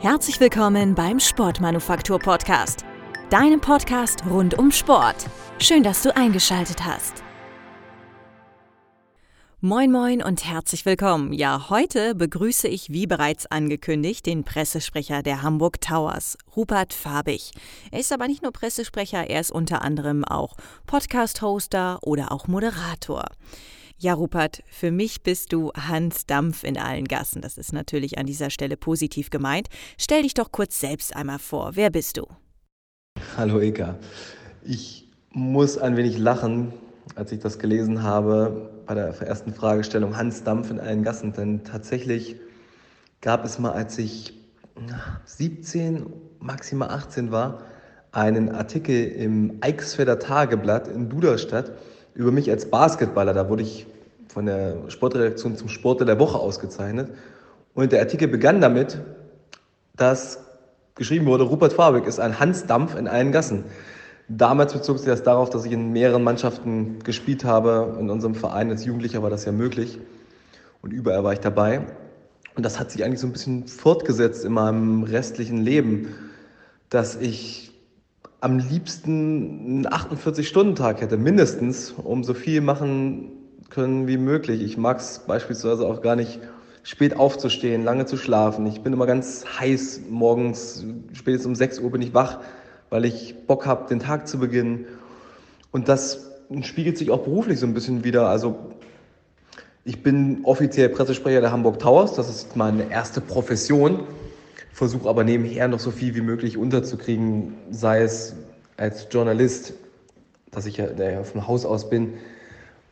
Herzlich willkommen beim Sportmanufaktur Podcast, deinem Podcast rund um Sport. Schön, dass du eingeschaltet hast. Moin moin und herzlich willkommen. Ja, heute begrüße ich wie bereits angekündigt den Pressesprecher der Hamburg Towers, Rupert Fabich. Er ist aber nicht nur Pressesprecher, er ist unter anderem auch Podcast-Hoster oder auch Moderator. Ja, Rupert, für mich bist du Hans Dampf in allen Gassen. Das ist natürlich an dieser Stelle positiv gemeint. Stell dich doch kurz selbst einmal vor. Wer bist du? Hallo Eka. Ich muss ein wenig lachen, als ich das gelesen habe bei der ersten Fragestellung Hans Dampf in allen Gassen. Denn tatsächlich gab es mal, als ich 17, maximal 18 war, einen Artikel im Eichsfelder Tageblatt in Duderstadt über mich als Basketballer. Da wurde ich von der Sportredaktion zum Sportler der Woche ausgezeichnet. Und der Artikel begann damit, dass geschrieben wurde, Rupert Fabig ist ein Hansdampf in allen Gassen. Damals bezog sich das darauf, dass ich in mehreren Mannschaften gespielt habe. In unserem Verein als Jugendlicher war das ja möglich. Und überall war ich dabei. Und das hat sich eigentlich so ein bisschen fortgesetzt in meinem restlichen Leben, dass ich am liebsten einen 48-Stunden-Tag hätte, mindestens, um so viel machen können wie möglich. Ich mag es beispielsweise auch gar nicht, spät aufzustehen, lange zu schlafen. Ich bin immer ganz heiß morgens, spätestens um 6 Uhr bin ich wach, weil ich Bock habe, den Tag zu beginnen. Und das spiegelt sich auch beruflich so ein bisschen wieder. Also ich bin offiziell Pressesprecher der Hamburg Towers, das ist meine erste Profession versuche aber nebenher noch so viel wie möglich unterzukriegen, sei es als Journalist, dass ich ja vom Haus aus bin,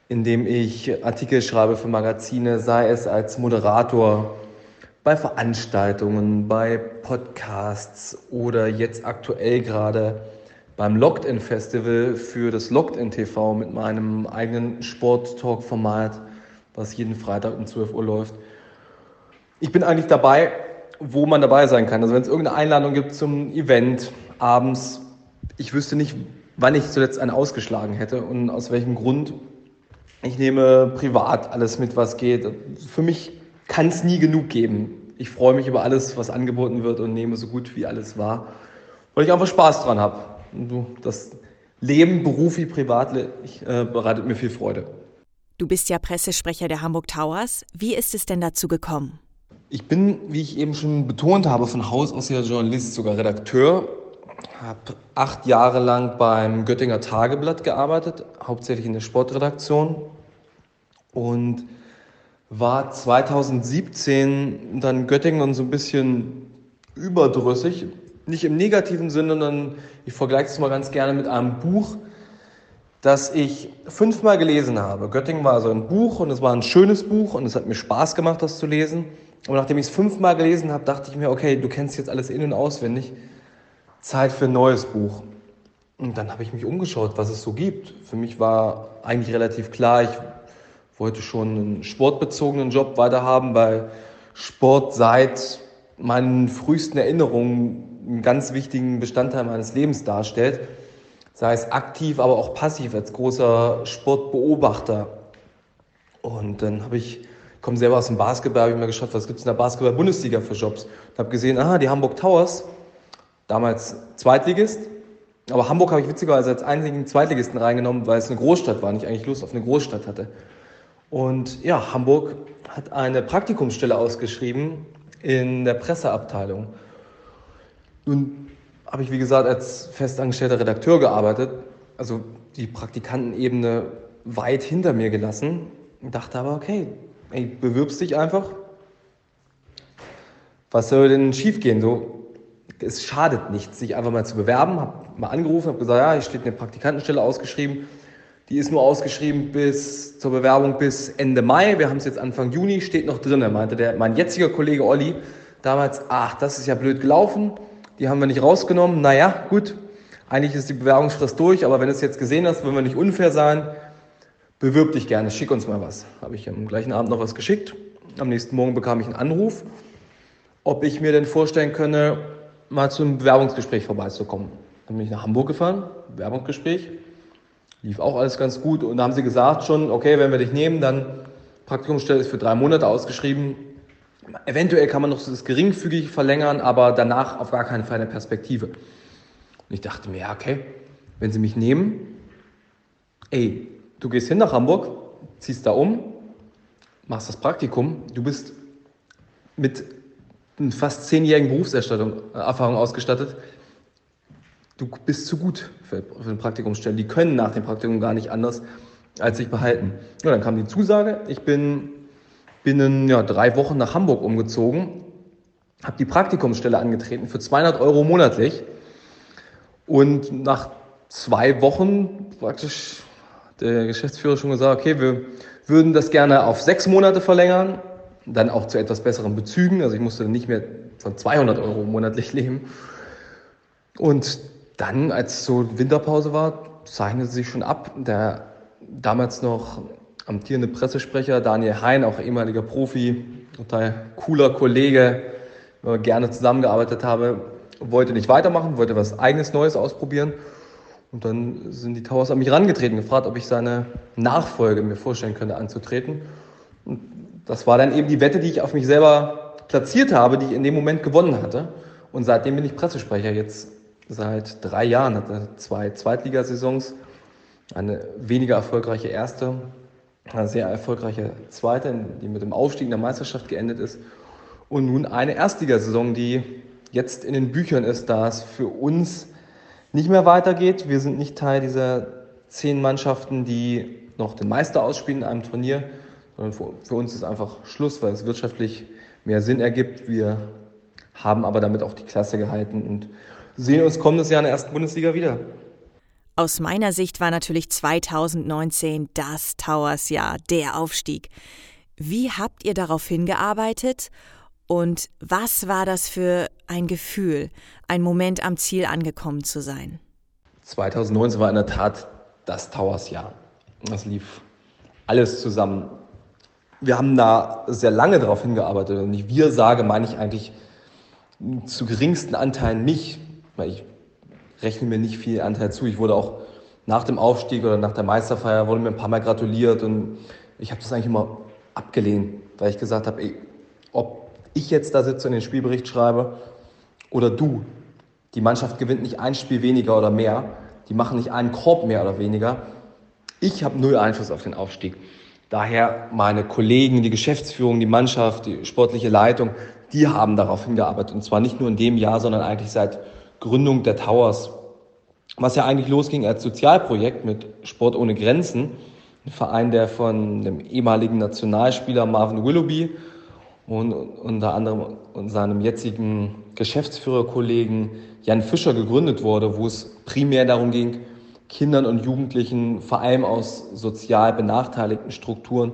indem ich Artikel schreibe für Magazine, sei es als Moderator bei Veranstaltungen, bei Podcasts oder jetzt aktuell gerade beim Locked-In Festival für das Locked-In TV mit meinem eigenen Sport-Talk-Format, was jeden Freitag um 12 Uhr läuft. Ich bin eigentlich dabei, wo man dabei sein kann. Also wenn es irgendeine Einladung gibt zum Event abends, ich wüsste nicht, wann ich zuletzt eine ausgeschlagen hätte und aus welchem Grund. Ich nehme privat alles mit, was geht. Für mich kann es nie genug geben. Ich freue mich über alles, was angeboten wird und nehme so gut wie alles wahr, weil ich einfach Spaß dran habe. Das Leben, Beruf wie privat, ich, äh, bereitet mir viel Freude. Du bist ja Pressesprecher der Hamburg Towers. Wie ist es denn dazu gekommen? Ich bin, wie ich eben schon betont habe, von Haus aus ja Journalist, sogar Redakteur. Habe acht Jahre lang beim Göttinger Tageblatt gearbeitet, hauptsächlich in der Sportredaktion. Und war 2017 dann Göttingen so ein bisschen überdrüssig. Nicht im negativen Sinne, sondern ich vergleiche es mal ganz gerne mit einem Buch, das ich fünfmal gelesen habe. Göttingen war also ein Buch und es war ein schönes Buch und es hat mir Spaß gemacht, das zu lesen. Und nachdem ich es fünfmal gelesen habe, dachte ich mir, okay, du kennst jetzt alles in- und auswendig. Zeit für ein neues Buch. Und dann habe ich mich umgeschaut, was es so gibt. Für mich war eigentlich relativ klar, ich wollte schon einen sportbezogenen Job weiterhaben, weil Sport seit meinen frühesten Erinnerungen einen ganz wichtigen Bestandteil meines Lebens darstellt. Sei es aktiv, aber auch passiv als großer Sportbeobachter. Und dann habe ich komme selber aus dem Basketball, habe ich mir geschaut, was gibt es in der Basketball-Bundesliga für Jobs. Und habe gesehen, aha, die Hamburg Towers, damals Zweitligist. Aber Hamburg habe ich witzigerweise als einzigen Zweitligisten reingenommen, weil es eine Großstadt war und ich eigentlich Lust auf eine Großstadt hatte. Und ja, Hamburg hat eine Praktikumsstelle ausgeschrieben in der Presseabteilung. Nun habe ich, wie gesagt, als festangestellter Redakteur gearbeitet, also die Praktikantenebene weit hinter mir gelassen und dachte aber, okay, ey, bewirbst dich einfach. Was soll denn schiefgehen? So, es schadet nichts, sich einfach mal zu bewerben. Hab mal angerufen, habe gesagt, ja, hier steht eine Praktikantenstelle ausgeschrieben. Die ist nur ausgeschrieben bis zur Bewerbung bis Ende Mai. Wir haben es jetzt Anfang Juni, steht noch drin. Meinte der, mein jetziger Kollege Olli damals, ach, das ist ja blöd gelaufen. Die haben wir nicht rausgenommen. Naja, gut. Eigentlich ist die Bewerbungsfrist durch, aber wenn du es jetzt gesehen hast, wollen wir nicht unfair sein bewirb dich gerne, schick uns mal was. Habe ich am gleichen Abend noch was geschickt. Am nächsten Morgen bekam ich einen Anruf, ob ich mir denn vorstellen könne, mal zum Bewerbungsgespräch vorbeizukommen. Dann bin ich nach Hamburg gefahren, Bewerbungsgespräch. Lief auch alles ganz gut. Und da haben sie gesagt schon, okay, wenn wir dich nehmen, dann Praktikumsstelle ist für drei Monate ausgeschrieben. eventuell kann man noch das geringfügig verlängern, aber danach auf gar keinen Fall eine Perspektive. Und ich dachte mir, ja, okay, wenn sie mich nehmen, ey, du gehst hin nach Hamburg, ziehst da um, machst das Praktikum, du bist mit fast zehnjährigen Berufserfahrung ausgestattet, du bist zu gut für, für eine Praktikumsstelle. Die können nach dem Praktikum gar nicht anders, als sich behalten. Ja, dann kam die Zusage, ich bin binnen ja, drei Wochen nach Hamburg umgezogen, habe die Praktikumsstelle angetreten für 200 Euro monatlich und nach zwei Wochen praktisch der Geschäftsführer schon gesagt, okay, wir würden das gerne auf sechs Monate verlängern, dann auch zu etwas besseren Bezügen. Also ich musste nicht mehr von 200 Euro monatlich leben. Und dann, als so Winterpause war, zeichnete sich schon ab. Der damals noch amtierende Pressesprecher Daniel Hein, auch ehemaliger Profi, total cooler Kollege, gerne zusammengearbeitet habe, wollte nicht weitermachen, wollte was eigenes Neues ausprobieren. Und dann sind die Towers an mich herangetreten, gefragt, ob ich seine Nachfolge mir vorstellen könnte anzutreten. Und das war dann eben die Wette, die ich auf mich selber platziert habe, die ich in dem Moment gewonnen hatte. Und seitdem bin ich Pressesprecher jetzt seit drei Jahren, hatte zwei Zweitligasaisons, eine weniger erfolgreiche erste, eine sehr erfolgreiche zweite, die mit dem Aufstieg in der Meisterschaft geendet ist. Und nun eine Erstligasaison, die jetzt in den Büchern ist, da es für uns nicht mehr weitergeht. Wir sind nicht Teil dieser zehn Mannschaften, die noch den Meister ausspielen in einem Turnier, sondern für, für uns ist einfach Schluss, weil es wirtschaftlich mehr Sinn ergibt. Wir haben aber damit auch die Klasse gehalten und sehen uns kommendes Jahr in der ersten Bundesliga wieder. Aus meiner Sicht war natürlich 2019 das Towers-Jahr, der Aufstieg. Wie habt ihr darauf hingearbeitet und was war das für ein Gefühl, ein Moment am Ziel angekommen zu sein? 2019 war in der Tat das Towers-Jahr. Das lief alles zusammen. Wir haben da sehr lange darauf hingearbeitet. Und ich wir sage, meine ich eigentlich zu geringsten Anteilen mich weil ich rechne mir nicht viel Anteil zu. Ich wurde auch nach dem Aufstieg oder nach der Meisterfeier wurde mir ein paar Mal gratuliert und ich habe das eigentlich immer abgelehnt, weil ich gesagt habe, ey, ich jetzt da sitze und den Spielbericht schreibe oder du, die Mannschaft gewinnt nicht ein Spiel weniger oder mehr, die machen nicht einen Korb mehr oder weniger. Ich habe null Einfluss auf den Aufstieg. Daher meine Kollegen, die Geschäftsführung, die Mannschaft, die sportliche Leitung, die haben darauf hingearbeitet. Und zwar nicht nur in dem Jahr, sondern eigentlich seit Gründung der Towers, was ja eigentlich losging als Sozialprojekt mit Sport ohne Grenzen, ein Verein, der von dem ehemaligen Nationalspieler Marvin Willoughby und unter anderem seinem jetzigen Geschäftsführerkollegen Jan Fischer gegründet wurde, wo es primär darum ging, Kindern und Jugendlichen, vor allem aus sozial benachteiligten Strukturen,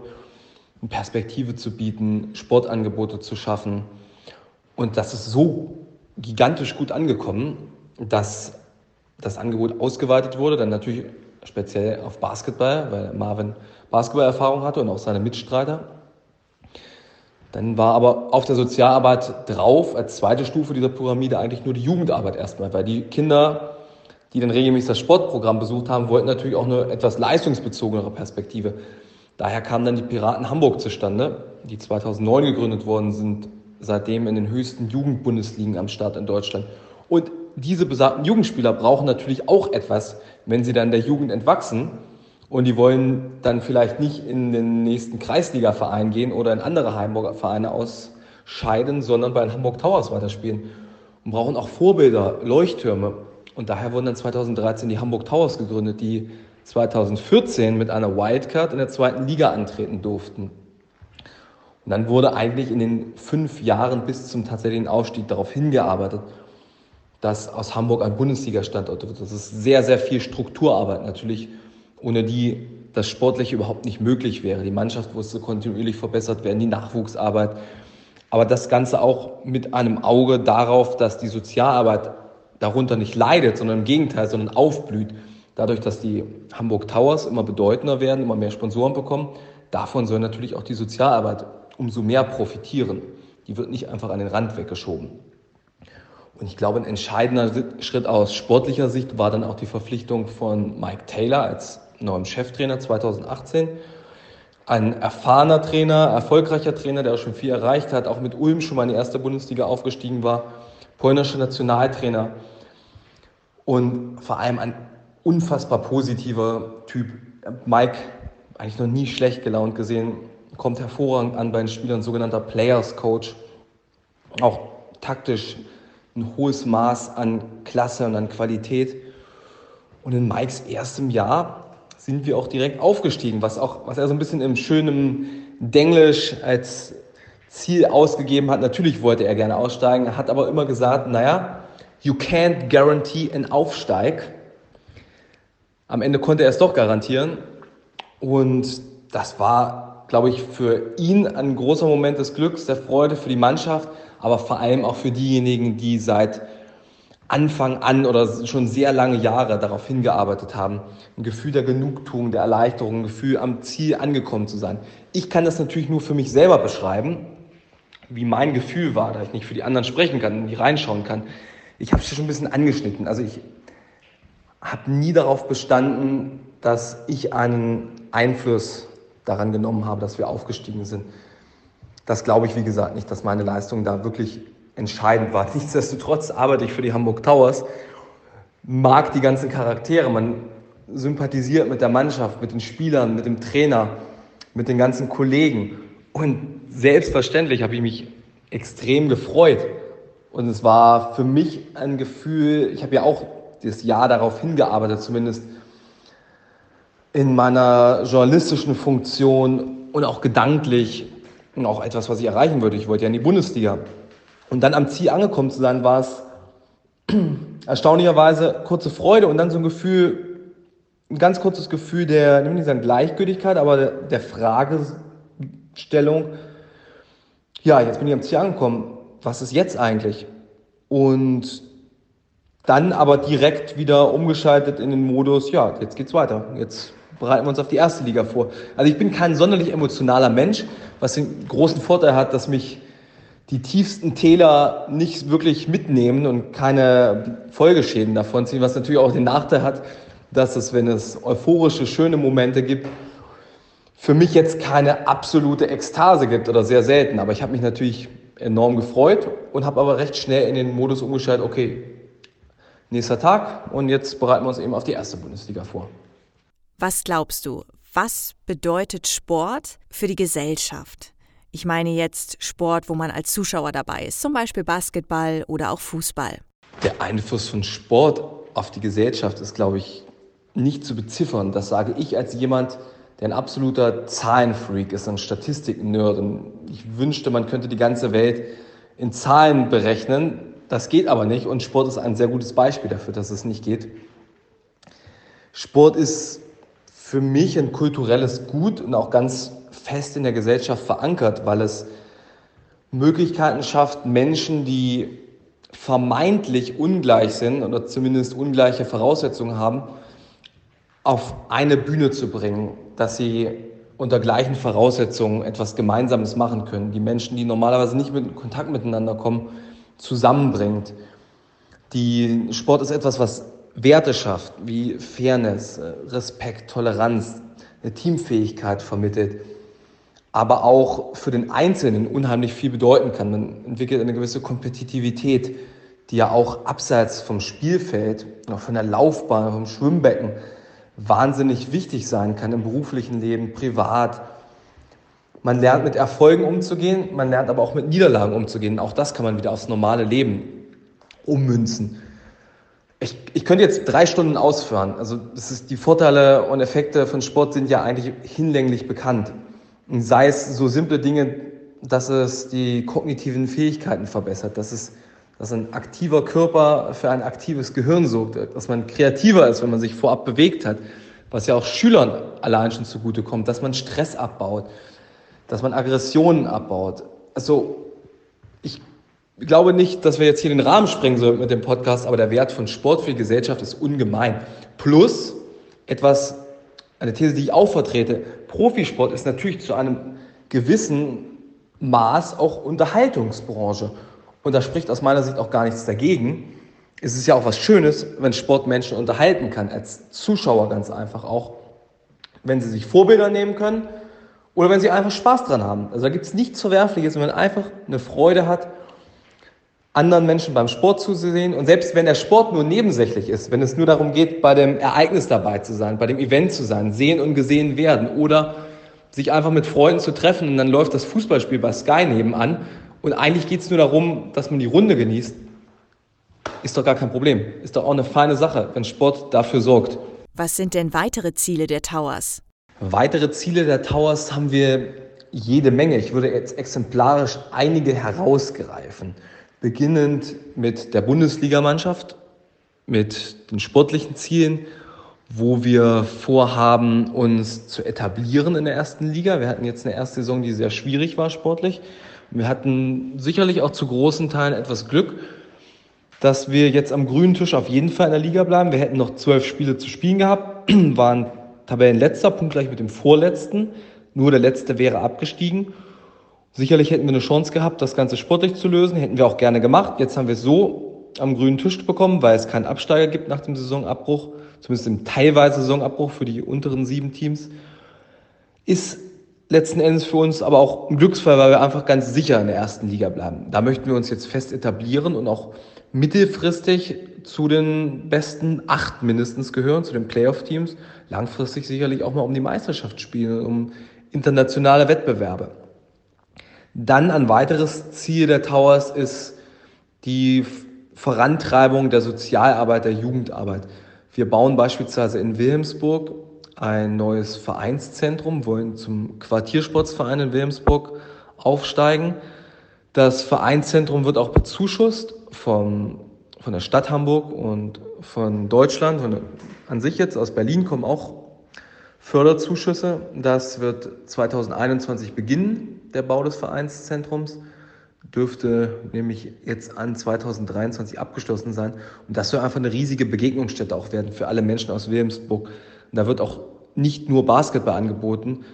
eine Perspektive zu bieten, Sportangebote zu schaffen. Und das ist so gigantisch gut angekommen, dass das Angebot ausgeweitet wurde, dann natürlich speziell auf Basketball, weil Marvin Basketballerfahrung hatte und auch seine Mitstreiter. Dann war aber auf der Sozialarbeit drauf, als zweite Stufe dieser Pyramide, eigentlich nur die Jugendarbeit erstmal, weil die Kinder, die dann regelmäßig das Sportprogramm besucht haben, wollten natürlich auch eine etwas leistungsbezogenere Perspektive. Daher kamen dann die Piraten Hamburg zustande, die 2009 gegründet worden sind, seitdem in den höchsten Jugendbundesligen am Start in Deutschland. Und diese besagten Jugendspieler brauchen natürlich auch etwas, wenn sie dann der Jugend entwachsen. Und die wollen dann vielleicht nicht in den nächsten Kreisliga-Verein gehen oder in andere Hamburger Vereine ausscheiden, sondern bei den Hamburg Towers weiterspielen. Und brauchen auch Vorbilder, Leuchttürme. Und daher wurden dann 2013 die Hamburg Towers gegründet, die 2014 mit einer Wildcard in der zweiten Liga antreten durften. Und dann wurde eigentlich in den fünf Jahren bis zum tatsächlichen Aufstieg darauf hingearbeitet, dass aus Hamburg ein Bundesliga-Standort wird. Das ist sehr, sehr viel Strukturarbeit natürlich, ohne die das Sportliche überhaupt nicht möglich wäre. Die Mannschaft musste kontinuierlich verbessert werden, die Nachwuchsarbeit. Aber das Ganze auch mit einem Auge darauf, dass die Sozialarbeit darunter nicht leidet, sondern im Gegenteil, sondern aufblüht. Dadurch, dass die Hamburg Towers immer bedeutender werden, immer mehr Sponsoren bekommen, davon soll natürlich auch die Sozialarbeit umso mehr profitieren. Die wird nicht einfach an den Rand weggeschoben. Und ich glaube, ein entscheidender Schritt aus sportlicher Sicht war dann auch die Verpflichtung von Mike Taylor als neuem Cheftrainer 2018, ein erfahrener Trainer, erfolgreicher Trainer, der auch schon viel erreicht hat, auch mit Ulm schon mal in die erste Bundesliga aufgestiegen war, polnischer Nationaltrainer und vor allem ein unfassbar positiver Typ. Mike, eigentlich noch nie schlecht gelaunt gesehen, kommt hervorragend an bei den Spielern, sogenannter Players Coach. Auch taktisch ein hohes Maß an Klasse und an Qualität. Und in Mikes erstem Jahr sind wir auch direkt aufgestiegen, was, auch, was er so ein bisschen im schönen Denglisch als Ziel ausgegeben hat. Natürlich wollte er gerne aussteigen, hat aber immer gesagt, naja, you can't guarantee an Aufsteig. Am Ende konnte er es doch garantieren. Und das war, glaube ich, für ihn ein großer Moment des Glücks, der Freude für die Mannschaft, aber vor allem auch für diejenigen, die seit Anfang an oder schon sehr lange Jahre darauf hingearbeitet haben. Ein Gefühl der Genugtuung, der Erleichterung, ein Gefühl am Ziel angekommen zu sein. Ich kann das natürlich nur für mich selber beschreiben, wie mein Gefühl war, da ich nicht für die anderen sprechen kann nicht reinschauen kann. Ich habe es schon ein bisschen angeschnitten. Also ich habe nie darauf bestanden, dass ich einen Einfluss daran genommen habe, dass wir aufgestiegen sind. Das glaube ich, wie gesagt, nicht, dass meine Leistung da wirklich entscheidend war. Nichtsdestotrotz arbeite ich für die Hamburg Towers, mag die ganzen Charaktere, man sympathisiert mit der Mannschaft, mit den Spielern, mit dem Trainer, mit den ganzen Kollegen. Und selbstverständlich habe ich mich extrem gefreut. Und es war für mich ein Gefühl, ich habe ja auch das Jahr darauf hingearbeitet, zumindest in meiner journalistischen Funktion und auch gedanklich und auch etwas, was ich erreichen würde. Ich wollte ja in die Bundesliga. Und dann am Ziel angekommen zu sein, war es erstaunlicherweise kurze Freude und dann so ein Gefühl, ein ganz kurzes Gefühl der, ich will nicht sagen Gleichgültigkeit, aber der, der Fragestellung, ja, jetzt bin ich am Ziel angekommen, was ist jetzt eigentlich? Und dann aber direkt wieder umgeschaltet in den Modus, ja, jetzt geht's weiter. Jetzt bereiten wir uns auf die erste Liga vor. Also ich bin kein sonderlich emotionaler Mensch, was den großen Vorteil hat, dass mich die tiefsten Täler nicht wirklich mitnehmen und keine Folgeschäden davon ziehen, was natürlich auch den Nachteil hat, dass es, wenn es euphorische, schöne Momente gibt, für mich jetzt keine absolute Ekstase gibt oder sehr selten. Aber ich habe mich natürlich enorm gefreut und habe aber recht schnell in den Modus umgeschaltet, okay, nächster Tag und jetzt bereiten wir uns eben auf die erste Bundesliga vor. Was glaubst du, was bedeutet Sport für die Gesellschaft? Ich meine jetzt Sport, wo man als Zuschauer dabei ist, zum Beispiel Basketball oder auch Fußball. Der Einfluss von Sport auf die Gesellschaft ist, glaube ich, nicht zu beziffern. Das sage ich als jemand, der ein absoluter Zahlenfreak ist, ein Statistik-Nerd. Ich wünschte, man könnte die ganze Welt in Zahlen berechnen. Das geht aber nicht und Sport ist ein sehr gutes Beispiel dafür, dass es nicht geht. Sport ist für mich ein kulturelles Gut und auch ganz fest in der Gesellschaft verankert, weil es Möglichkeiten schafft, Menschen, die vermeintlich ungleich sind oder zumindest ungleiche Voraussetzungen haben, auf eine Bühne zu bringen, dass sie unter gleichen Voraussetzungen etwas Gemeinsames machen können, die Menschen, die normalerweise nicht mit in Kontakt miteinander kommen, zusammenbringt. Die Sport ist etwas, was Werte schafft, wie Fairness, Respekt, Toleranz, eine Teamfähigkeit vermittelt aber auch für den Einzelnen unheimlich viel bedeuten kann. Man entwickelt eine gewisse Kompetitivität, die ja auch abseits vom Spielfeld, auch von der Laufbahn, vom Schwimmbecken wahnsinnig wichtig sein kann im beruflichen Leben, privat. Man lernt mit Erfolgen umzugehen, man lernt aber auch mit Niederlagen umzugehen. Auch das kann man wieder aufs normale Leben ummünzen. Ich, ich könnte jetzt drei Stunden ausführen. Also das ist, die Vorteile und Effekte von Sport sind ja eigentlich hinlänglich bekannt. Sei es so simple Dinge, dass es die kognitiven Fähigkeiten verbessert, dass es dass ein aktiver Körper für ein aktives Gehirn sorgt, dass man kreativer ist, wenn man sich vorab bewegt hat, was ja auch Schülern allein schon zugutekommt, dass man Stress abbaut, dass man Aggressionen abbaut. Also ich glaube nicht, dass wir jetzt hier den Rahmen sprengen sollten mit dem Podcast, aber der Wert von Sport für die Gesellschaft ist ungemein. Plus etwas, eine These, die ich auch vertrete, Profisport ist natürlich zu einem gewissen Maß auch Unterhaltungsbranche. Und da spricht aus meiner Sicht auch gar nichts dagegen. Es ist ja auch was Schönes, wenn Sport Menschen unterhalten kann, als Zuschauer ganz einfach auch, wenn sie sich Vorbilder nehmen können Oder wenn sie einfach Spaß dran haben. Also da gibt es nichts Verwerfliches, wenn man einfach eine Freude hat, anderen Menschen beim Sport zuzusehen. Und selbst wenn der Sport nur nebensächlich ist, wenn es nur darum geht, bei dem Ereignis dabei zu sein, bei dem Event zu sein, sehen und gesehen werden oder sich einfach mit Freunden zu treffen und dann läuft das Fußballspiel bei Sky nebenan und eigentlich geht es nur darum, dass man die Runde genießt, ist doch gar kein Problem. Ist doch auch eine feine Sache, wenn Sport dafür sorgt. Was sind denn weitere Ziele der Towers? Weitere Ziele der Towers haben wir jede Menge. Ich würde jetzt exemplarisch einige herausgreifen. Beginnend mit der Bundesligamannschaft, mit den sportlichen Zielen, wo wir vorhaben, uns zu etablieren in der ersten Liga. Wir hatten jetzt eine erste Saison, die sehr schwierig war sportlich. Wir hatten sicherlich auch zu großen Teilen etwas Glück, dass wir jetzt am grünen Tisch auf jeden Fall in der Liga bleiben. Wir hätten noch zwölf Spiele zu spielen gehabt, waren Tabellenletzter, punktgleich mit dem Vorletzten. Nur der Letzte wäre abgestiegen. Sicherlich hätten wir eine Chance gehabt, das Ganze sportlich zu lösen. Hätten wir auch gerne gemacht. Jetzt haben wir es so am grünen Tisch bekommen, weil es keinen Absteiger gibt nach dem Saisonabbruch, zumindest im teilweise Saisonabbruch für die unteren sieben Teams. Ist letzten Endes für uns aber auch ein Glücksfall, weil wir einfach ganz sicher in der ersten Liga bleiben. Da möchten wir uns jetzt fest etablieren und auch mittelfristig zu den besten acht mindestens gehören, zu den Playoff-Teams. Langfristig sicherlich auch mal um die Meisterschaft spielen, um internationale Wettbewerbe. Dann ein weiteres Ziel der Towers ist die Vorantreibung der Sozialarbeit, der Jugendarbeit. Wir bauen beispielsweise in Wilhelmsburg ein neues Vereinszentrum, wollen zum Quartiersportsverein in Wilhelmsburg aufsteigen. Das Vereinszentrum wird auch bezuschusst vom, von der Stadt Hamburg und von Deutschland. Von, an sich jetzt aus Berlin kommen auch Förderzuschüsse. Das wird 2021 beginnen, der Bau des Vereinszentrums. Dürfte nämlich jetzt an 2023 abgeschlossen sein. Und das soll einfach eine riesige Begegnungsstätte auch werden für alle Menschen aus Wilhelmsburg. Und da wird auch nicht nur Basketball angeboten.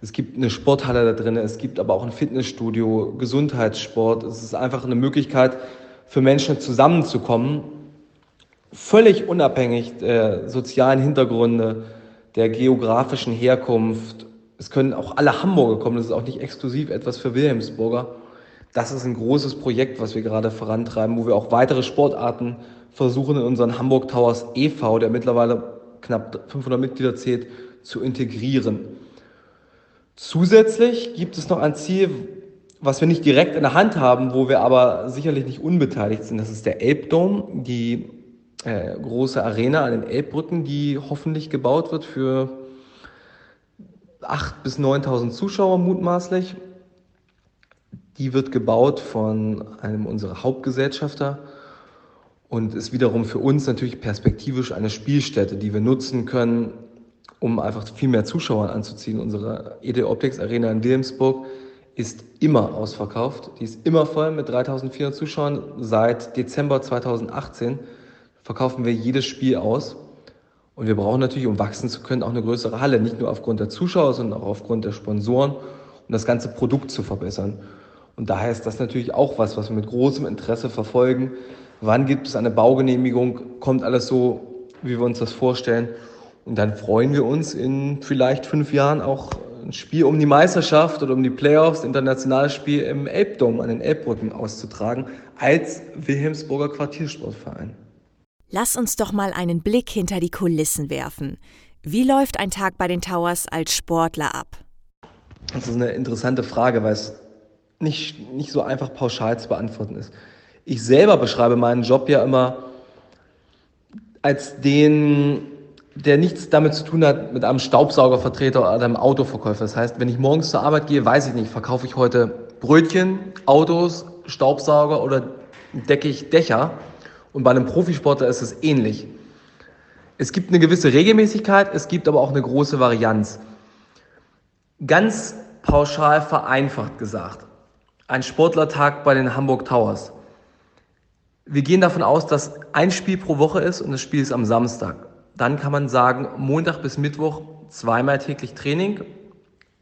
Es gibt eine Sporthalle da drin, es gibt aber auch ein Fitnessstudio, Gesundheitssport. Es ist einfach eine Möglichkeit für Menschen zusammenzukommen, völlig unabhängig der sozialen Hintergründe, der geografischen Herkunft. Es können auch alle Hamburger kommen, das ist auch nicht exklusiv etwas für Wilhelmsburger. Das ist ein großes Projekt, was wir gerade vorantreiben, wo wir auch weitere Sportarten versuchen in unseren Hamburg Towers e.V., der mittlerweile knapp 500 Mitglieder zählt, zu integrieren. Zusätzlich gibt es noch ein Ziel, was wir nicht direkt in der Hand haben, wo wir aber sicherlich nicht unbeteiligt sind. Das ist der Elbdome, die äh, große Arena an den Elbbrücken, die hoffentlich gebaut wird für 8.000 bis 9.000 Zuschauer mutmaßlich. Die wird gebaut von einem unserer Hauptgesellschafter und ist wiederum für uns natürlich perspektivisch eine Spielstätte, die wir nutzen können, um einfach viel mehr Zuschauer anzuziehen. Unsere ED Optics Arena in Wilhelmsburg ist immer ausverkauft. Die ist immer voll mit 3400 Zuschauern seit Dezember 2018 verkaufen wir jedes Spiel aus. Und wir brauchen natürlich, um wachsen zu können, auch eine größere Halle. Nicht nur aufgrund der Zuschauer, sondern auch aufgrund der Sponsoren, um das ganze Produkt zu verbessern. Und daher ist das natürlich auch was, was wir mit großem Interesse verfolgen. Wann gibt es eine Baugenehmigung? Kommt alles so, wie wir uns das vorstellen? Und dann freuen wir uns in vielleicht fünf Jahren auch ein Spiel um die Meisterschaft oder um die Playoffs, internationales Spiel im Elbdom an den Elbbrücken auszutragen, als Wilhelmsburger Quartiersportverein. Lass uns doch mal einen Blick hinter die Kulissen werfen. Wie läuft ein Tag bei den Towers als Sportler ab? Das ist eine interessante Frage, weil es nicht, nicht so einfach pauschal zu beantworten ist. Ich selber beschreibe meinen Job ja immer als den, der nichts damit zu tun hat mit einem Staubsaugervertreter oder einem Autoverkäufer. Das heißt, wenn ich morgens zur Arbeit gehe, weiß ich nicht, verkaufe ich heute Brötchen, Autos, Staubsauger oder decke ich Dächer. Und bei einem Profisportler ist es ähnlich. Es gibt eine gewisse Regelmäßigkeit, es gibt aber auch eine große Varianz. Ganz pauschal vereinfacht gesagt, ein Sportlertag bei den Hamburg Towers. Wir gehen davon aus, dass ein Spiel pro Woche ist und das Spiel ist am Samstag. Dann kann man sagen, Montag bis Mittwoch zweimal täglich Training,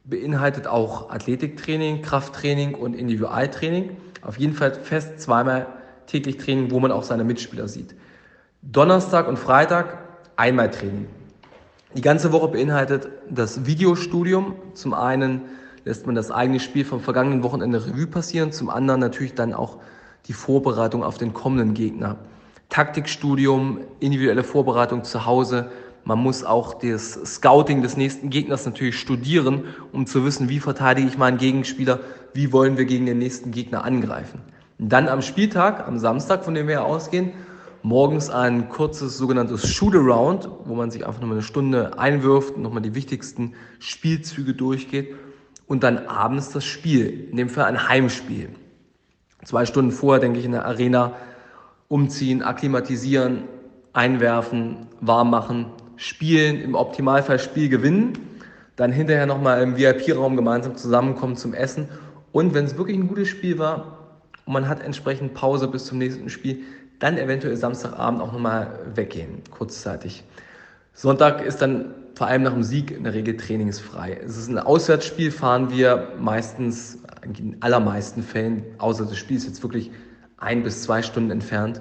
beinhaltet auch Athletiktraining, Krafttraining und Individualtraining. Auf jeden Fall fest zweimal täglich Training, wo man auch seine Mitspieler sieht. Donnerstag und Freitag einmal Training. Die ganze Woche beinhaltet das Videostudium. Zum einen lässt man das eigene Spiel vom vergangenen Wochenende Revue passieren, zum anderen natürlich dann auch die Vorbereitung auf den kommenden Gegner. Taktikstudium, individuelle Vorbereitung zu Hause. Man muss auch das Scouting des nächsten Gegners natürlich studieren, um zu wissen, wie verteidige ich meinen Gegenspieler, wie wollen wir gegen den nächsten Gegner angreifen. Dann am Spieltag, am Samstag, von dem wir ja ausgehen, morgens ein kurzes sogenanntes Shoot-Around, wo man sich einfach nochmal eine Stunde einwirft und nochmal die wichtigsten Spielzüge durchgeht. Und dann abends das Spiel, in dem Fall ein Heimspiel. Zwei Stunden vorher, denke ich, in der Arena umziehen, akklimatisieren, einwerfen, warm machen, spielen, im Optimalfall Spiel gewinnen, dann hinterher nochmal im VIP-Raum gemeinsam zusammenkommen zum Essen. Und wenn es wirklich ein gutes Spiel war und man hat entsprechend Pause bis zum nächsten Spiel, dann eventuell Samstagabend auch nochmal weggehen, kurzzeitig. Sonntag ist dann vor allem nach dem Sieg in der Regel trainingsfrei. Es ist ein Auswärtsspiel, fahren wir meistens, in allermeisten Fällen, außer das Spiel ist jetzt wirklich ein bis zwei Stunden entfernt,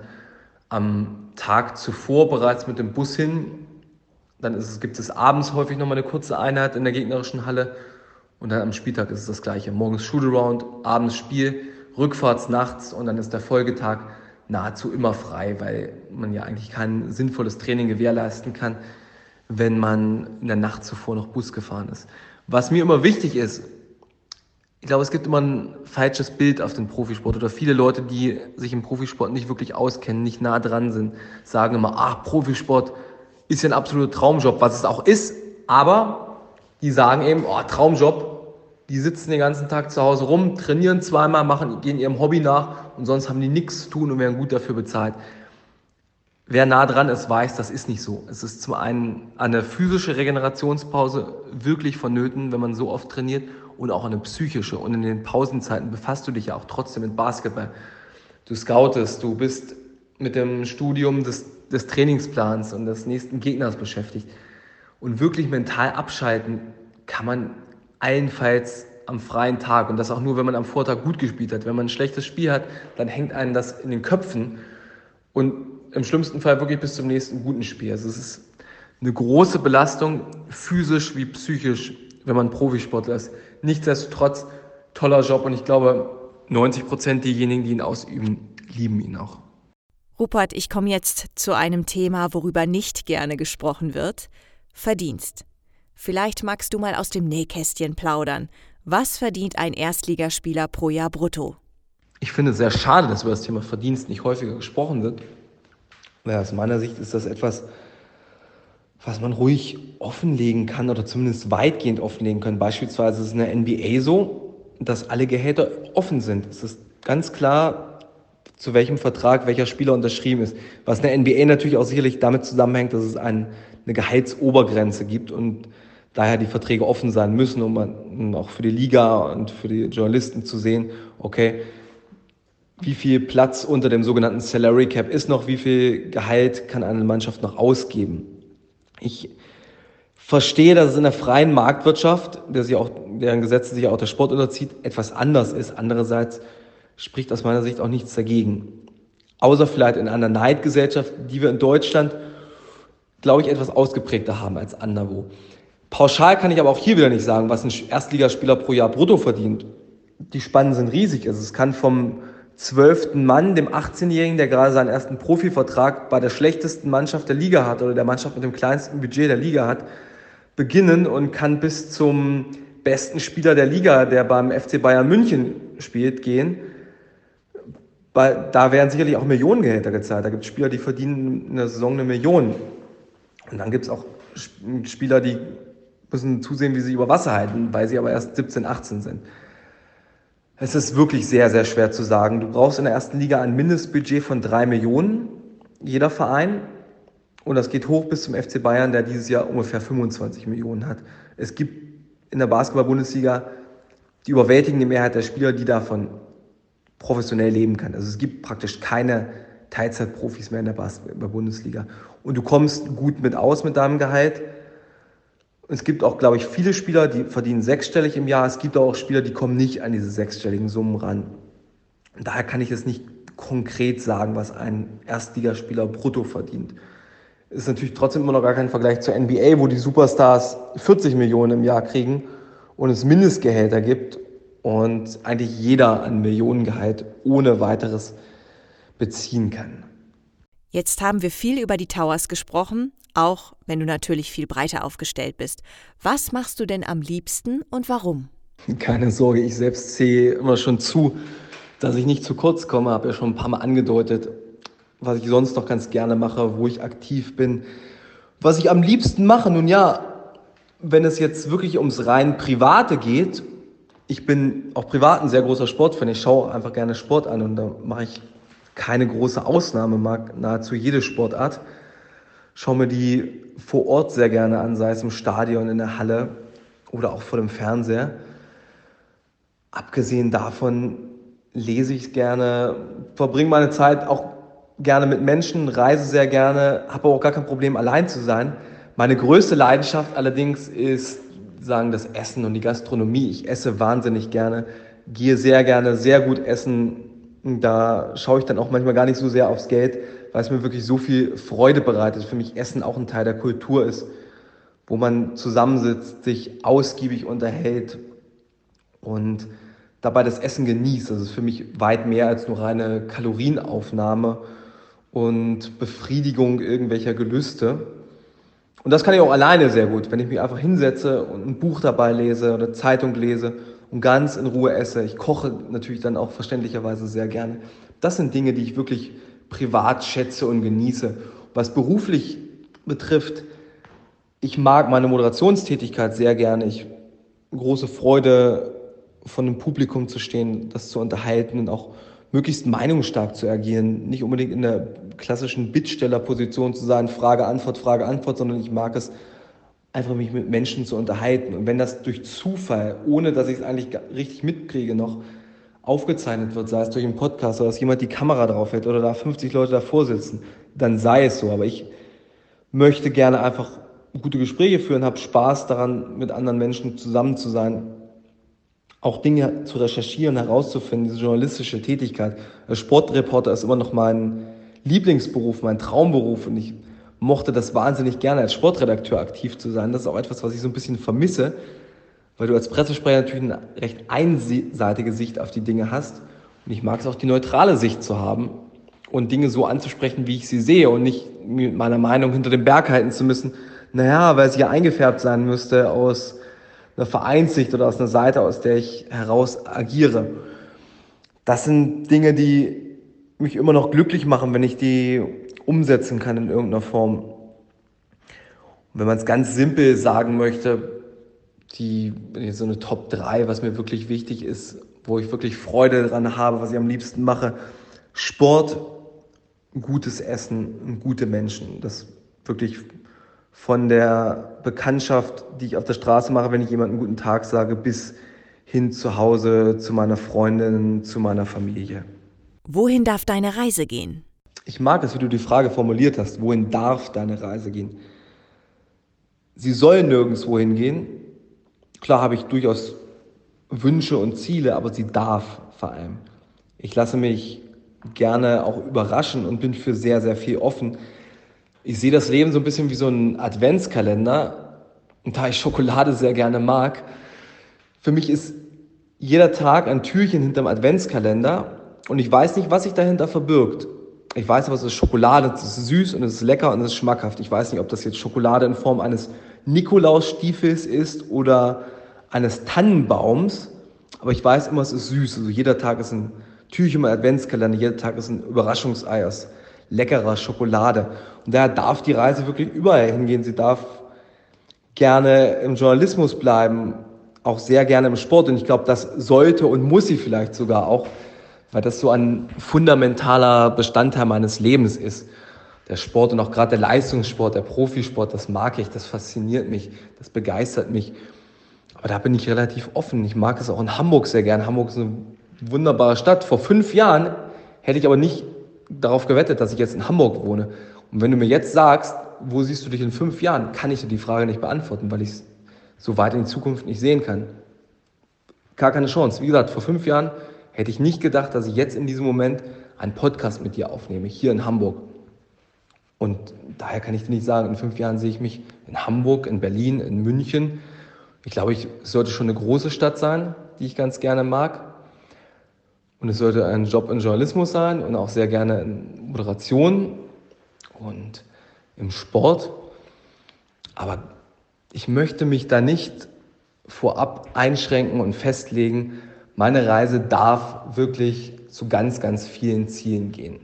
am Tag zuvor bereits mit dem Bus hin. Dann es, gibt es abends häufig nochmal eine kurze Einheit in der gegnerischen Halle und dann am Spieltag ist es das gleiche. Morgens Shootaround, abends Spiel, rückfahrts nachts und dann ist der Folgetag nahezu immer frei, weil man ja eigentlich kein sinnvolles Training gewährleisten kann, wenn man in der Nacht zuvor noch Bus gefahren ist. Was mir immer wichtig ist, ich glaube, es gibt immer ein falsches Bild auf den Profisport oder viele Leute, die sich im Profisport nicht wirklich auskennen, nicht nah dran sind, sagen immer, ah, Profisport ist ja ein absoluter Traumjob, was es auch ist, aber die sagen eben, oh, Traumjob, die sitzen den ganzen Tag zu Hause rum, trainieren zweimal, machen, gehen ihrem Hobby nach und sonst haben die nichts zu tun und werden gut dafür bezahlt. Wer nah dran ist, weiß, das ist nicht so. Es ist zum einen eine physische Regenerationspause wirklich vonnöten, wenn man so oft trainiert und auch eine psychische. Und in den Pausenzeiten befasst du dich ja auch trotzdem mit Basketball. Du scoutest, du bist mit dem Studium des, des Trainingsplans und des nächsten Gegners beschäftigt. Und wirklich mental abschalten kann man allenfalls am freien Tag und das auch nur, wenn man am Vortag gut gespielt hat. Wenn man ein schlechtes Spiel hat, dann hängt einem das in den Köpfen und im schlimmsten Fall wirklich bis zum nächsten guten Spiel. Also es ist eine große Belastung, physisch wie psychisch, wenn man Profisportler ist. Nichtsdestotrotz toller Job und ich glaube, 90 Prozent derjenigen, die ihn ausüben, lieben ihn auch. Rupert, ich komme jetzt zu einem Thema, worüber nicht gerne gesprochen wird. Verdienst. Vielleicht magst du mal aus dem Nähkästchen plaudern. Was verdient ein Erstligaspieler pro Jahr brutto? Ich finde es sehr schade, dass über das Thema Verdienst nicht häufiger gesprochen wird. Weil aus meiner Sicht ist das etwas, was man ruhig offenlegen kann oder zumindest weitgehend offenlegen kann. Beispielsweise ist es in der NBA so, dass alle Gehälter offen sind. Es ist ganz klar, zu welchem Vertrag welcher Spieler unterschrieben ist. Was in der NBA natürlich auch sicherlich damit zusammenhängt, dass es ein, eine Gehaltsobergrenze gibt und daher die Verträge offen sein müssen, um auch für die Liga und für die Journalisten zu sehen, okay, wie viel Platz unter dem sogenannten Salary Cap ist noch, wie viel Gehalt kann eine Mannschaft noch ausgeben. Ich verstehe, dass es in der freien Marktwirtschaft, der sich auch, deren Gesetze sich auch der Sport unterzieht, etwas anders ist. Andererseits spricht aus meiner Sicht auch nichts dagegen. Außer vielleicht in einer Neidgesellschaft, die wir in Deutschland, glaube ich, etwas ausgeprägter haben als anderswo. Pauschal kann ich aber auch hier wieder nicht sagen, was ein Erstligaspieler pro Jahr brutto verdient. Die Spannen sind riesig. Also es kann vom zwölften Mann, dem 18-Jährigen, der gerade seinen ersten Profivertrag bei der schlechtesten Mannschaft der Liga hat oder der Mannschaft mit dem kleinsten Budget der Liga hat, beginnen und kann bis zum besten Spieler der Liga, der beim FC Bayern München spielt, gehen. Da werden sicherlich auch Millionengehälter gezahlt. Da gibt es Spieler, die verdienen in der Saison eine Million. Und dann gibt es auch Spieler, die müssen zusehen, wie sie über Wasser halten, weil sie aber erst 17, 18 sind. Es ist wirklich sehr, sehr schwer zu sagen. Du brauchst in der ersten Liga ein Mindestbudget von drei Millionen, jeder Verein. Und das geht hoch bis zum FC Bayern, der dieses Jahr ungefähr 25 Millionen hat. Es gibt in der Basketball-Bundesliga die überwältigende Mehrheit der Spieler, die davon professionell leben kann. Also es gibt praktisch keine Teilzeitprofis mehr in der Basketball-Bundesliga. Und du kommst gut mit aus mit deinem Gehalt. Es gibt auch, glaube ich, viele Spieler, die verdienen sechsstellig im Jahr. Es gibt auch Spieler, die kommen nicht an diese sechsstelligen Summen ran. Daher kann ich es nicht konkret sagen, was ein Erstligaspieler brutto verdient. ist natürlich trotzdem immer noch gar kein Vergleich zur NBA, wo die Superstars 40 Millionen im Jahr kriegen und es Mindestgehälter gibt und eigentlich jeder ein Millionengehalt ohne weiteres beziehen kann. Jetzt haben wir viel über die Towers gesprochen, auch wenn du natürlich viel breiter aufgestellt bist. Was machst du denn am liebsten und warum? Keine Sorge, ich selbst sehe immer schon zu, dass ich nicht zu kurz komme, habe ja schon ein paar Mal angedeutet, was ich sonst noch ganz gerne mache, wo ich aktiv bin. Was ich am liebsten mache, nun ja, wenn es jetzt wirklich ums rein Private geht, ich bin auch privat ein sehr großer Sportfan. Ich schaue einfach gerne Sport an und da mache ich keine große Ausnahme, mag nahezu jede Sportart. Schaue mir die vor Ort sehr gerne an, sei es im Stadion, in der Halle oder auch vor dem Fernseher. Abgesehen davon lese ich gerne, verbringe meine Zeit auch gerne mit Menschen, reise sehr gerne, habe auch gar kein Problem, allein zu sein. Meine größte Leidenschaft allerdings ist, sagen, das Essen und die Gastronomie. Ich esse wahnsinnig gerne, gehe sehr gerne, sehr gut essen. Da schaue ich dann auch manchmal gar nicht so sehr aufs Geld, weil es mir wirklich so viel Freude bereitet. Für mich Essen auch ein Teil der Kultur ist, wo man zusammensitzt, sich ausgiebig unterhält und dabei das Essen genießt. Das ist für mich weit mehr als nur reine Kalorienaufnahme und Befriedigung irgendwelcher Gelüste. Und das kann ich auch alleine sehr gut, wenn ich mich einfach hinsetze und ein Buch dabei lese oder Zeitung lese und ganz in Ruhe esse. Ich koche natürlich dann auch verständlicherweise sehr gerne. Das sind Dinge, die ich wirklich privat schätze und genieße. Was beruflich betrifft, ich mag meine Moderationstätigkeit sehr gerne. Ich große Freude, von dem Publikum zu stehen, das zu unterhalten und auch möglichst meinungsstark zu agieren. Nicht unbedingt in der klassischen Bittstellerposition zu sein, Frage, Antwort, Frage, Antwort, sondern ich mag es einfach mich mit Menschen zu unterhalten. Und wenn das durch Zufall, ohne dass ich es eigentlich richtig mitkriege, noch aufgezeichnet wird, sei es durch einen Podcast oder dass jemand die Kamera drauf hält oder da 50 Leute davor sitzen, dann sei es so. Aber ich möchte gerne einfach gute Gespräche führen, habe Spaß daran, mit anderen Menschen zusammen zu sein auch Dinge zu recherchieren, herauszufinden, diese journalistische Tätigkeit. Sportreporter ist immer noch mein Lieblingsberuf, mein Traumberuf und ich mochte das wahnsinnig gerne, als Sportredakteur aktiv zu sein. Das ist auch etwas, was ich so ein bisschen vermisse, weil du als Pressesprecher natürlich eine recht einseitige Sicht auf die Dinge hast. Und ich mag es auch, die neutrale Sicht zu haben und Dinge so anzusprechen, wie ich sie sehe und nicht mit meiner Meinung hinter dem Berg halten zu müssen. Naja, weil sie ja eingefärbt sein müsste aus einer Vereinssicht oder aus einer Seite, aus der ich heraus agiere. Das sind Dinge, die mich immer noch glücklich machen, wenn ich die umsetzen kann in irgendeiner Form. Und wenn man es ganz simpel sagen möchte, die so eine Top 3, was mir wirklich wichtig ist, wo ich wirklich Freude daran habe, was ich am liebsten mache. Sport, gutes Essen gute Menschen. Das wirklich von der Bekanntschaft, die ich auf der Straße mache, wenn ich jemandem guten Tag sage, bis hin zu Hause, zu meiner Freundin, zu meiner Familie. Wohin darf deine Reise gehen? Ich mag es, wie du die Frage formuliert hast. Wohin darf deine Reise gehen? Sie soll nirgendwo hingehen. Klar habe ich durchaus Wünsche und Ziele, aber sie darf vor allem. Ich lasse mich gerne auch überraschen und bin für sehr, sehr viel offen ich sehe das Leben so ein bisschen wie so ein Adventskalender. Und da ich Schokolade sehr gerne mag, für mich ist jeder Tag ein Türchen hinterm Adventskalender und ich weiß nicht, was sich dahinter verbirgt. Ich weiß aber, es ist Schokolade, es ist süß und es ist lecker und es ist schmackhaft. Ich weiß nicht, ob das jetzt Schokolade in Form eines Nikolausstiefels ist oder eines Tannenbaums, aber ich weiß immer, es ist süß. Also jeder Tag ist ein Türchen im Adventskalender, jeder Tag ist ein Überraschungsei leckerer Schokolade. Und daher darf die Reise wirklich überall hingehen. Sie darf gerne im Journalismus bleiben, auch sehr gerne im Sport. Und ich glaube, das sollte und muss sie vielleicht sogar auch, weil das so ein fundamentaler Bestandteil meines Lebens ist. Der Sport und auch gerade der Leistungssport, der Profisport, das mag ich, das fasziniert mich, das begeistert mich. Aber da bin ich relativ offen. Ich mag es auch in Hamburg sehr gern. Hamburg ist eine wunderbare Stadt. Vor fünf Jahren hätte ich aber nicht darauf gewettet, dass ich jetzt in Hamburg wohne. Und wenn du mir jetzt sagst, wo siehst du dich in fünf Jahren, kann ich dir die Frage nicht beantworten, weil ich es so weit in die Zukunft nicht sehen kann. Gar keine Chance. Wie gesagt, vor fünf Jahren hätte ich nicht gedacht, dass ich jetzt in diesem Moment einen Podcast mit dir aufnehme, hier in Hamburg. Und daher kann ich dir nicht sagen, in fünf Jahren sehe ich mich in Hamburg, in Berlin, in München. Ich glaube, es sollte schon eine große Stadt sein, die ich ganz gerne mag. Und es sollte ein Job in Journalismus sein und auch sehr gerne in Moderation und im Sport. Aber ich möchte mich da nicht vorab einschränken und festlegen. Meine Reise darf wirklich zu ganz, ganz vielen Zielen gehen.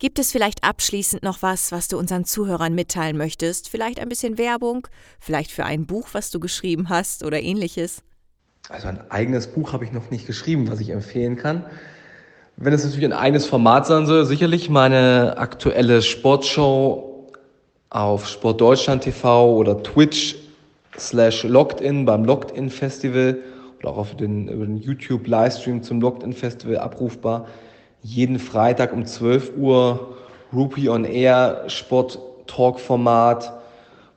Gibt es vielleicht abschließend noch was, was du unseren Zuhörern mitteilen möchtest? Vielleicht ein bisschen Werbung, vielleicht für ein Buch, was du geschrieben hast oder ähnliches? Also ein eigenes Buch habe ich noch nicht geschrieben, was ich empfehlen kann. Wenn es natürlich ein eigenes Format sein soll, sicherlich meine aktuelle Sportshow auf Sportdeutschland TV oder Twitch slash Locked In beim Locked In Festival oder auch auf den, den YouTube Livestream zum Locked In Festival abrufbar jeden Freitag um 12 Uhr Rupee on Air Sport Talk Format,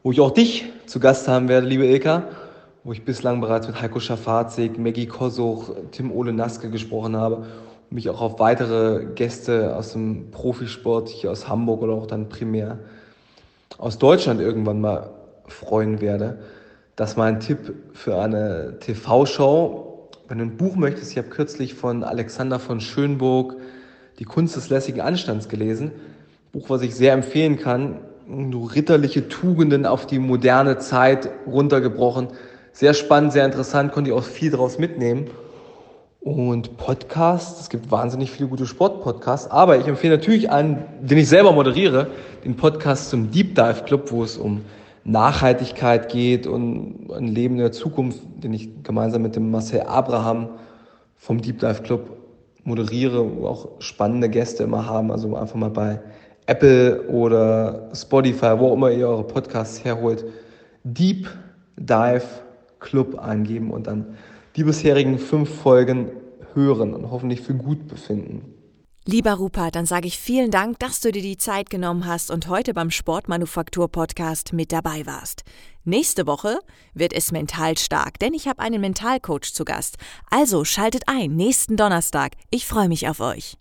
wo ich auch dich zu Gast haben werde, liebe Ilka, wo ich bislang bereits mit Heiko Schafazik, Maggie Kosuch, Tim Ole Naske gesprochen habe und mich auch auf weitere Gäste aus dem Profisport hier aus Hamburg oder auch dann primär aus Deutschland irgendwann mal freuen werde. Das war ein Tipp für eine TV-Show, wenn du ein Buch möchtest, ich habe kürzlich von Alexander von Schönburg Die Kunst des lässigen Anstands gelesen. Buch, was ich sehr empfehlen kann. Nur ritterliche Tugenden auf die moderne Zeit runtergebrochen. Sehr spannend, sehr interessant, konnte ich auch viel daraus mitnehmen. Und Podcasts, es gibt wahnsinnig viele gute Sportpodcasts, aber ich empfehle natürlich einen, den ich selber moderiere, den Podcast zum Deep Dive Club, wo es um Nachhaltigkeit geht und ein Leben in der Zukunft, den ich gemeinsam mit dem Marcel Abraham vom Deep Dive Club moderiere, wo auch spannende Gäste immer haben. Also einfach mal bei Apple oder Spotify, wo auch immer ihr eure Podcasts herholt, Deep Dive Club eingeben und dann die bisherigen fünf Folgen hören und hoffentlich für gut befinden. Lieber Rupert, dann sage ich vielen Dank, dass du dir die Zeit genommen hast und heute beim Sportmanufaktur Podcast mit dabei warst. Nächste Woche wird es mental stark, denn ich habe einen Mentalcoach zu Gast. Also schaltet ein nächsten Donnerstag. Ich freue mich auf euch.